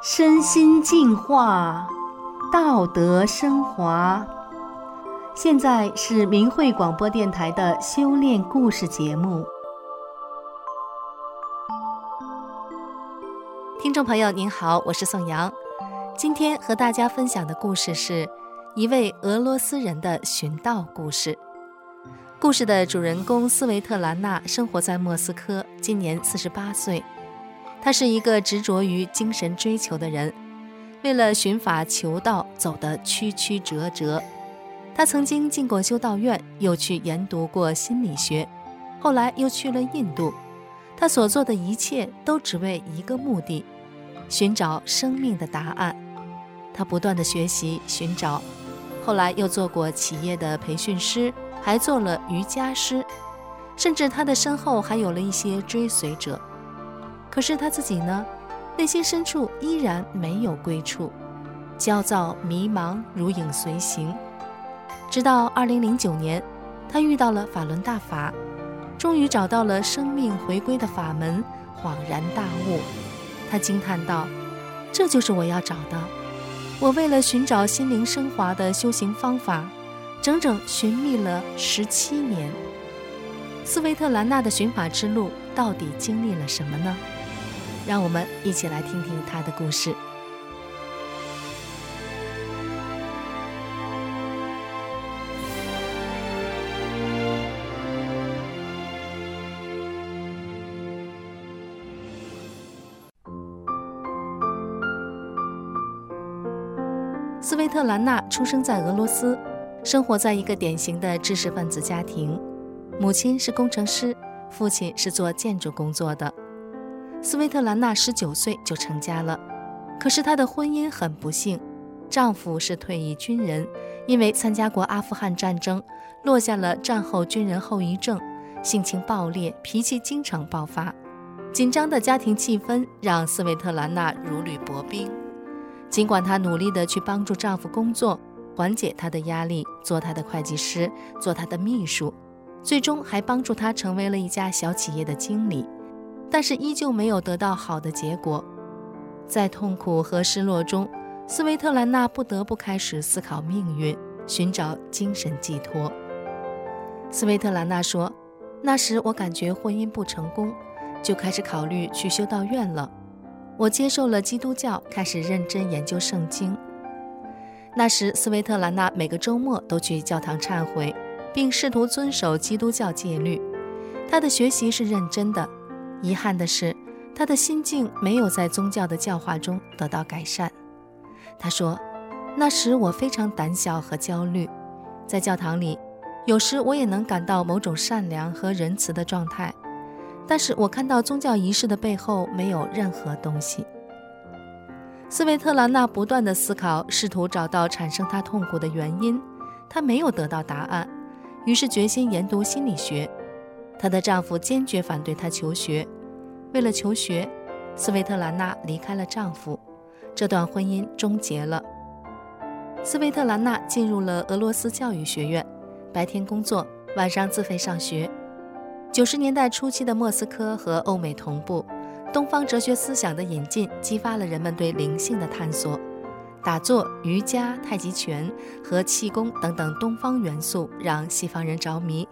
身心净化，道德升华。现在是明慧广播电台的修炼故事节目。听众朋友您好，我是宋阳。今天和大家分享的故事是一位俄罗斯人的寻道故事。故事的主人公斯维特兰娜生活在莫斯科，今年四十八岁。他是一个执着于精神追求的人，为了寻法求道，走得曲曲折折。他曾经进过修道院，又去研读过心理学，后来又去了印度。他所做的一切都只为一个目的：寻找生命的答案。他不断地学习、寻找，后来又做过企业的培训师，还做了瑜伽师，甚至他的身后还有了一些追随者。可是他自己呢，内心深处依然没有归处，焦躁迷茫如影随形。直到二零零九年，他遇到了法轮大法，终于找到了生命回归的法门，恍然大悟。他惊叹道：“这就是我要找的。我为了寻找心灵升华的修行方法，整整寻觅了十七年。斯维特兰娜的寻法之路到底经历了什么呢？”让我们一起来听听他的故事。斯维特兰娜出生在俄罗斯，生活在一个典型的知识分子家庭，母亲是工程师，父亲是做建筑工作的。斯维特兰娜十九岁就成家了，可是她的婚姻很不幸，丈夫是退役军人，因为参加过阿富汗战争，落下了战后军人后遗症，性情暴烈，脾气经常爆发。紧张的家庭气氛让斯维特兰娜如履薄冰。尽管她努力地去帮助丈夫工作，缓解他的压力，做他的会计师，做他的秘书，最终还帮助他成为了一家小企业的经理。但是依旧没有得到好的结果，在痛苦和失落中，斯维特兰娜不得不开始思考命运，寻找精神寄托。斯维特兰娜说：“那时我感觉婚姻不成功，就开始考虑去修道院了。我接受了基督教，开始认真研究圣经。那时，斯维特兰娜每个周末都去教堂忏悔，并试图遵守基督教戒律。她的学习是认真的。”遗憾的是，她的心境没有在宗教的教化中得到改善。他说：“那时我非常胆小和焦虑，在教堂里，有时我也能感到某种善良和仁慈的状态，但是我看到宗教仪式的背后没有任何东西。”斯维特兰娜不断地思考，试图找到产生她痛苦的原因，她没有得到答案，于是决心研读心理学。她的丈夫坚决反对她求学。为了求学，斯维特兰娜离开了丈夫，这段婚姻终结了。斯维特兰娜进入了俄罗斯教育学院，白天工作，晚上自费上学。九十年代初期的莫斯科和欧美同步，东方哲学思想的引进激发了人们对灵性的探索。打坐、瑜伽、太极拳和气功等等东方元素让西方人着迷。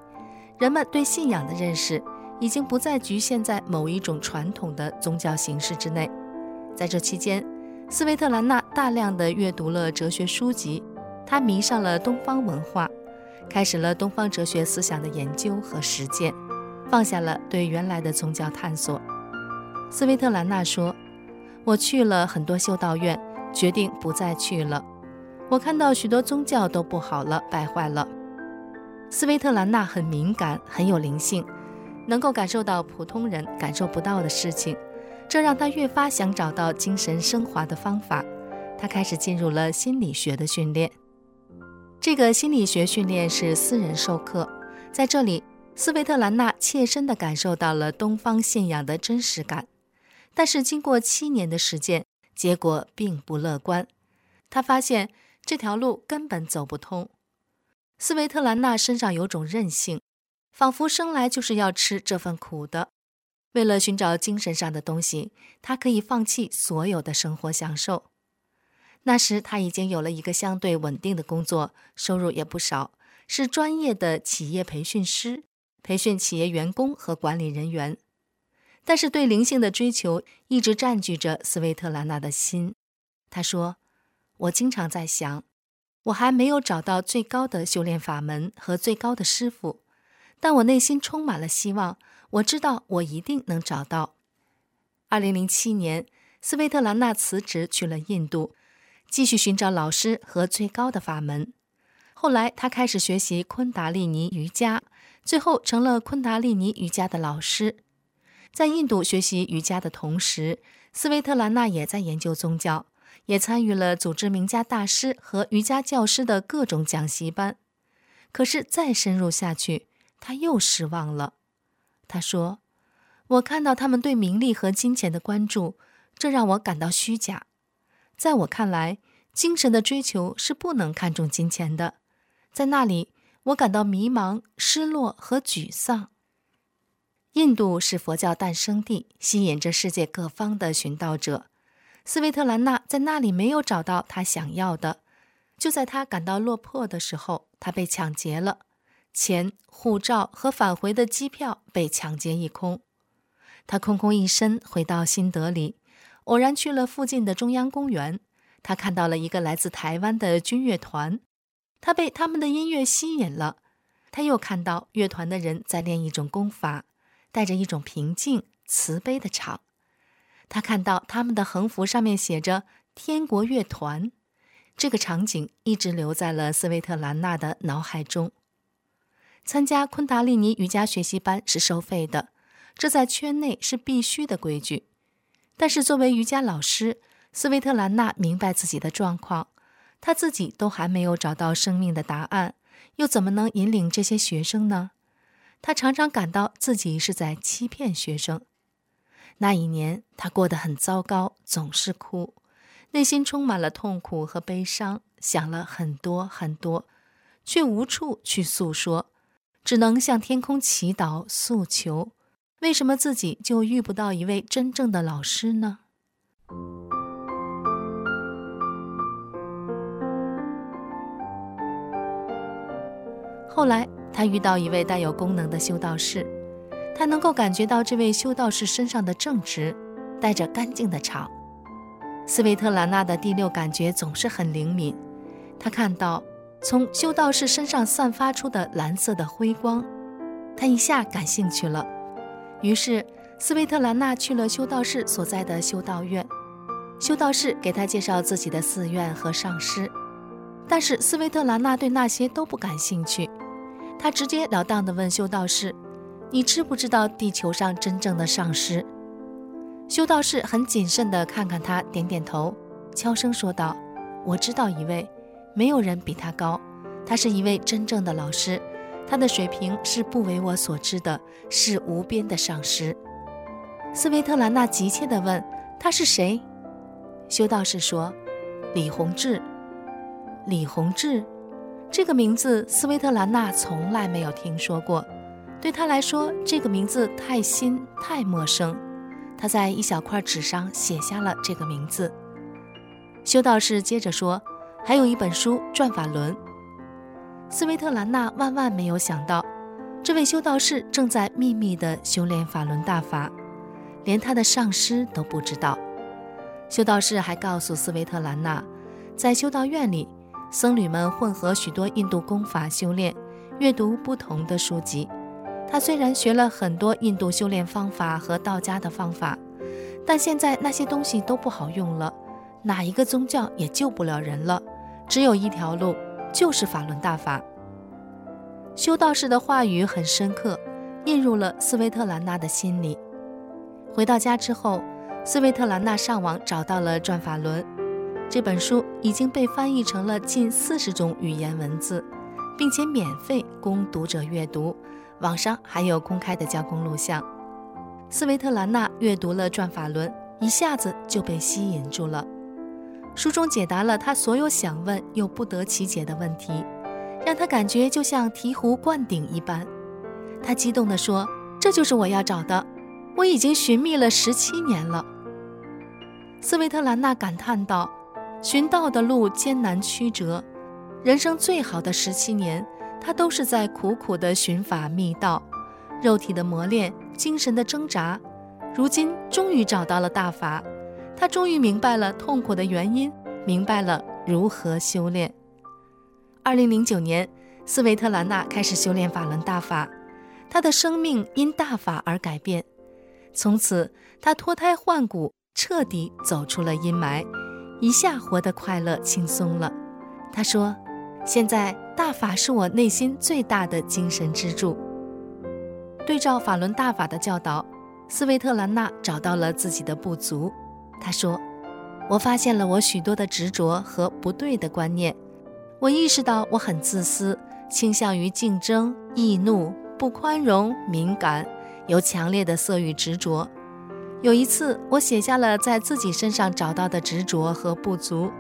人们对信仰的认识已经不再局限在某一种传统的宗教形式之内。在这期间，斯维特兰娜大量的阅读了哲学书籍，她迷上了东方文化，开始了东方哲学思想的研究和实践，放下了对原来的宗教探索。斯维特兰娜说：“我去了很多修道院，决定不再去了。我看到许多宗教都不好了，败坏了。”斯维特兰娜很敏感，很有灵性，能够感受到普通人感受不到的事情，这让她越发想找到精神升华的方法。她开始进入了心理学的训练。这个心理学训练是私人授课，在这里，斯维特兰娜切身地感受到了东方信仰的真实感。但是经过七年的实践，结果并不乐观。他发现这条路根本走不通。斯维特兰娜身上有种韧性，仿佛生来就是要吃这份苦的。为了寻找精神上的东西，她可以放弃所有的生活享受。那时，她已经有了一个相对稳定的工作，收入也不少，是专业的企业培训师，培训企业员工和管理人员。但是，对灵性的追求一直占据着斯维特兰娜的心。她说：“我经常在想。”我还没有找到最高的修炼法门和最高的师傅，但我内心充满了希望。我知道我一定能找到。二零零七年，斯维特兰娜辞职去了印度，继续寻找老师和最高的法门。后来，她开始学习昆达利尼瑜伽，最后成了昆达利尼瑜伽的老师。在印度学习瑜伽的同时，斯维特兰娜也在研究宗教。也参与了组织名家大师和瑜伽教师的各种讲习班，可是再深入下去，他又失望了。他说：“我看到他们对名利和金钱的关注，这让我感到虚假。在我看来，精神的追求是不能看重金钱的。在那里，我感到迷茫、失落和沮丧。”印度是佛教诞生地，吸引着世界各方的寻道者。斯维特兰娜在那里没有找到她想要的，就在她感到落魄的时候，她被抢劫了，钱、护照和返回的机票被抢劫一空。她空空一身回到新德里，偶然去了附近的中央公园，她看到了一个来自台湾的军乐团，她被他们的音乐吸引了。她又看到乐团的人在练一种功法，带着一种平静、慈悲的场。他看到他们的横幅上面写着“天国乐团”，这个场景一直留在了斯维特兰娜的脑海中。参加昆达利尼瑜伽学习班是收费的，这在圈内是必须的规矩。但是作为瑜伽老师，斯维特兰娜明白自己的状况，她自己都还没有找到生命的答案，又怎么能引领这些学生呢？他常常感到自己是在欺骗学生。那一年，他过得很糟糕，总是哭，内心充满了痛苦和悲伤，想了很多很多，却无处去诉说，只能向天空祈祷诉求。为什么自己就遇不到一位真正的老师呢？后来，他遇到一位带有功能的修道士。他能够感觉到这位修道士身上的正直，带着干净的肠。斯维特兰娜的第六感觉总是很灵敏，她看到从修道士身上散发出的蓝色的辉光，她一下感兴趣了。于是，斯维特兰娜去了修道士所在的修道院，修道士给她介绍自己的寺院和上师，但是斯维特兰娜对那些都不感兴趣，他直截了当地问修道士。你知不知道地球上真正的上师？修道士很谨慎地看看他，点点头，悄声说道：“我知道一位，没有人比他高。他是一位真正的老师，他的水平是不为我所知的，是无边的上师。”斯维特兰娜急切地问：“他是谁？”修道士说：“李洪志。”李洪志，这个名字斯维特兰娜从来没有听说过。对他来说，这个名字太新太陌生。他在一小块纸上写下了这个名字。修道士接着说：“还有一本书《转法轮》。”斯维特兰娜万万没有想到，这位修道士正在秘密地修炼法轮大法，连他的上师都不知道。修道士还告诉斯维特兰娜，在修道院里，僧侣们混合许多印度功法修炼，阅读不同的书籍。他虽然学了很多印度修炼方法和道家的方法，但现在那些东西都不好用了，哪一个宗教也救不了人了，只有一条路，就是法轮大法。修道士的话语很深刻，印入了斯维特兰娜的心里。回到家之后，斯维特兰娜上网找到了《转法轮》这本书，已经被翻译成了近四十种语言文字，并且免费供读者阅读。网上还有公开的教工录像。斯维特兰娜阅读了《转法轮》，一下子就被吸引住了。书中解答了她所有想问又不得其解的问题，让他感觉就像醍醐灌顶一般。他激动地说：“这就是我要找的，我已经寻觅了十七年了。”斯维特兰娜感叹道：“寻道的路艰难曲折，人生最好的十七年，他都是在苦苦地寻法觅道，肉体的磨练，精神的挣扎。如今终于找到了大法，他终于明白了痛苦的原因，明白了如何修炼。”二零零九年，斯维特兰娜开始修炼法轮大法，她的生命因大法而改变。从此，她脱胎换骨，彻底走出了阴霾，一下活得快乐轻松了。他说：“现在大法是我内心最大的精神支柱。”对照法轮大法的教导，斯维特兰娜找到了自己的不足。她说：“我发现了我许多的执着和不对的观念。”我意识到我很自私，倾向于竞争、易怒、不宽容、敏感，有强烈的色欲执着。有一次，我写下了在自己身上找到的执着和不足，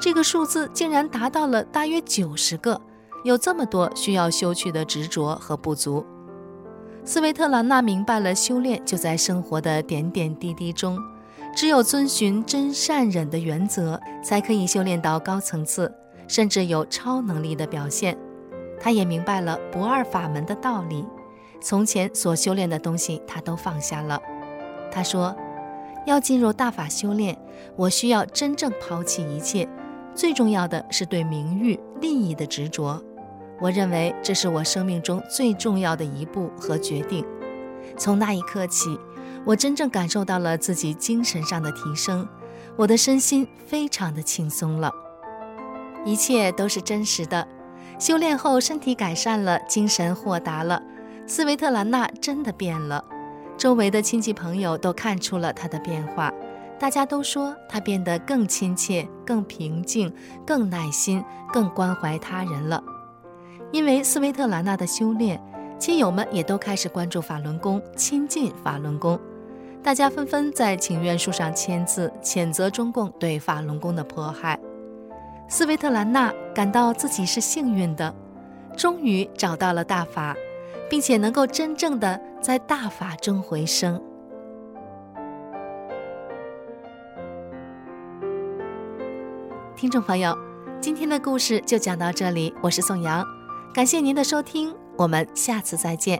这个数字竟然达到了大约九十个，有这么多需要修去的执着和不足。斯维特兰娜明白了，修炼就在生活的点点滴滴中，只有遵循真善忍的原则，才可以修炼到高层次。甚至有超能力的表现，他也明白了不二法门的道理。从前所修炼的东西，他都放下了。他说：“要进入大法修炼，我需要真正抛弃一切，最重要的是对名誉、利益的执着。我认为这是我生命中最重要的一步和决定。从那一刻起，我真正感受到了自己精神上的提升，我的身心非常的轻松了。”一切都是真实的。修炼后，身体改善了，精神豁达了。斯维特兰娜真的变了，周围的亲戚朋友都看出了他的变化。大家都说他变得更亲切、更平静、更耐心、更关怀他人了。因为斯维特兰娜的修炼，亲友们也都开始关注法轮功，亲近法轮功。大家纷纷在请愿书上签字，谴责中共对法轮功的迫害。斯维特兰娜感到自己是幸运的，终于找到了大法，并且能够真正的在大法中回生。听众朋友，今天的故事就讲到这里，我是宋阳，感谢您的收听，我们下次再见。